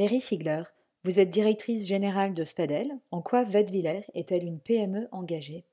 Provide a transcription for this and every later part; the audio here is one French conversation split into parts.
Valérie Sigler, vous êtes directrice générale de Spadel. En quoi Vadeviller est-elle une PME engagée?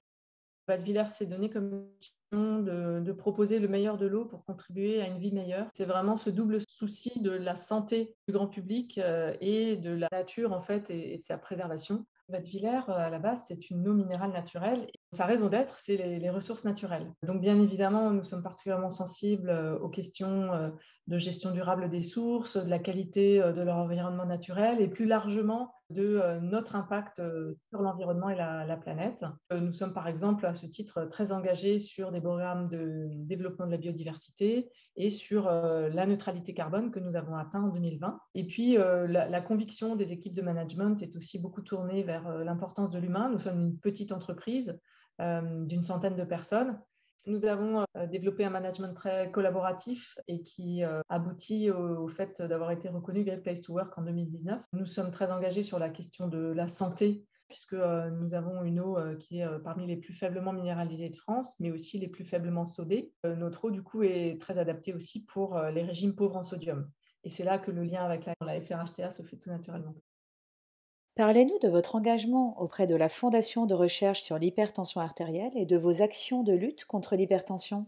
Vadeviller s'est donné comme de, proposer le meilleur de l'eau pour contribuer à une vie meilleure. C'est vraiment ce double souci de la santé du grand public euh, et de la nature en fait et de sa préservation. Vadeviller, euh, à la base, c'est une eau minérale naturelle. Sa raison d'être, c'est les, ressources naturelles. Donc, bien évidemment, nous sommes particulièrement sensibles euh, aux questions de gestion durable des sources, de la qualité de leur environnement naturel et plus largement de notre impact sur l'environnement et la, planète. Nous sommes, par exemple, à ce titre, très engagés sur des programmes de développement de la biodiversité et sur la neutralité carbone que nous avons atteint en 2020. Et puis, la, la conviction des équipes de management est aussi beaucoup tournée vers euh, l'importance de l'humain. Nous sommes une petite entreprise euh, d'une centaine de personnes. Nous avons euh, développé un management très collaboratif et qui aboutit au, fait d'avoir été reconnu Great Place to Work en 2019. Nous sommes très engagés sur la question de la santé puisque nous avons une eau qui est parmi les plus faiblement minéralisées de France, mais aussi les plus faiblement sodées. notre eau, du coup, est très adaptée aussi pour les régimes pauvres en sodium. Et c'est là que le lien avec la, la FRHTA se fait tout naturellement. Parlez-nous de votre engagement auprès de la Fondation de recherche sur l'hypertension artérielle et de vos actions de lutte contre l'hypertension.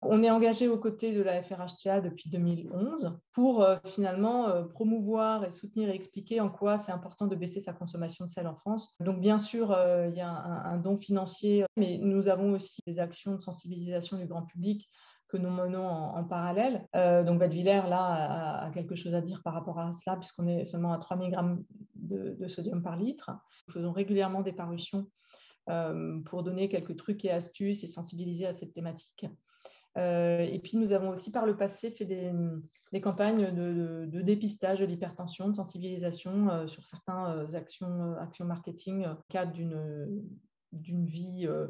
On est engagé aux côtés de la FRHTA depuis 2011 pour euh, finalement euh, promouvoir et soutenir et expliquer en quoi c'est important de baisser sa consommation de sel en France. Donc bien sûr, euh, il y a un, don financier, mais nous avons aussi des actions de sensibilisation du grand public que nous menons en, parallèle. donc Vadeviller, là, a, quelque chose à dire par rapport à cela, puisqu'on est seulement à 3 mg de, sodium par litre. Nous faisons régulièrement des parutions euh, pour donner quelques trucs et astuces et sensibiliser à cette thématique. Euh, et puis, nous avons aussi par le passé fait des, campagnes de, dépistage de l'hypertension, de sensibilisation euh, sur certaines actions, actions marketing cadre d'une vie euh,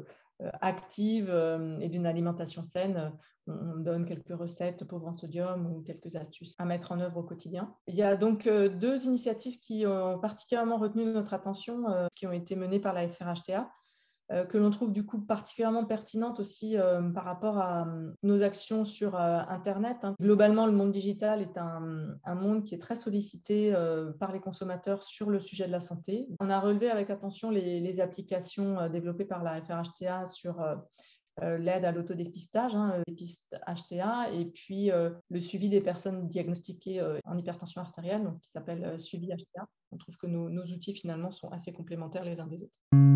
active euh, et d'une alimentation saine. On donne quelques recettes pauvres en sodium ou quelques astuces à mettre en œuvre au quotidien. Il y a donc euh, deux initiatives qui ont particulièrement retenu notre attention, qui ont été menées par la FRHTA. Euh, que l'on trouve du coup particulièrement pertinente aussi euh, par rapport à euh, nos actions sur Internet. Hein. Globalement, le monde digital est un, monde qui est très sollicité par les consommateurs sur le sujet de la santé. On a relevé avec attention les, applications développées par la FRHTA sur l'aide à l'autodépistage, hein, HTA, et puis le suivi des personnes diagnostiquées en hypertension artérielle, qui s'appelle Suivi HTA. On trouve que nos outils finalement sont assez complémentaires les uns des autres.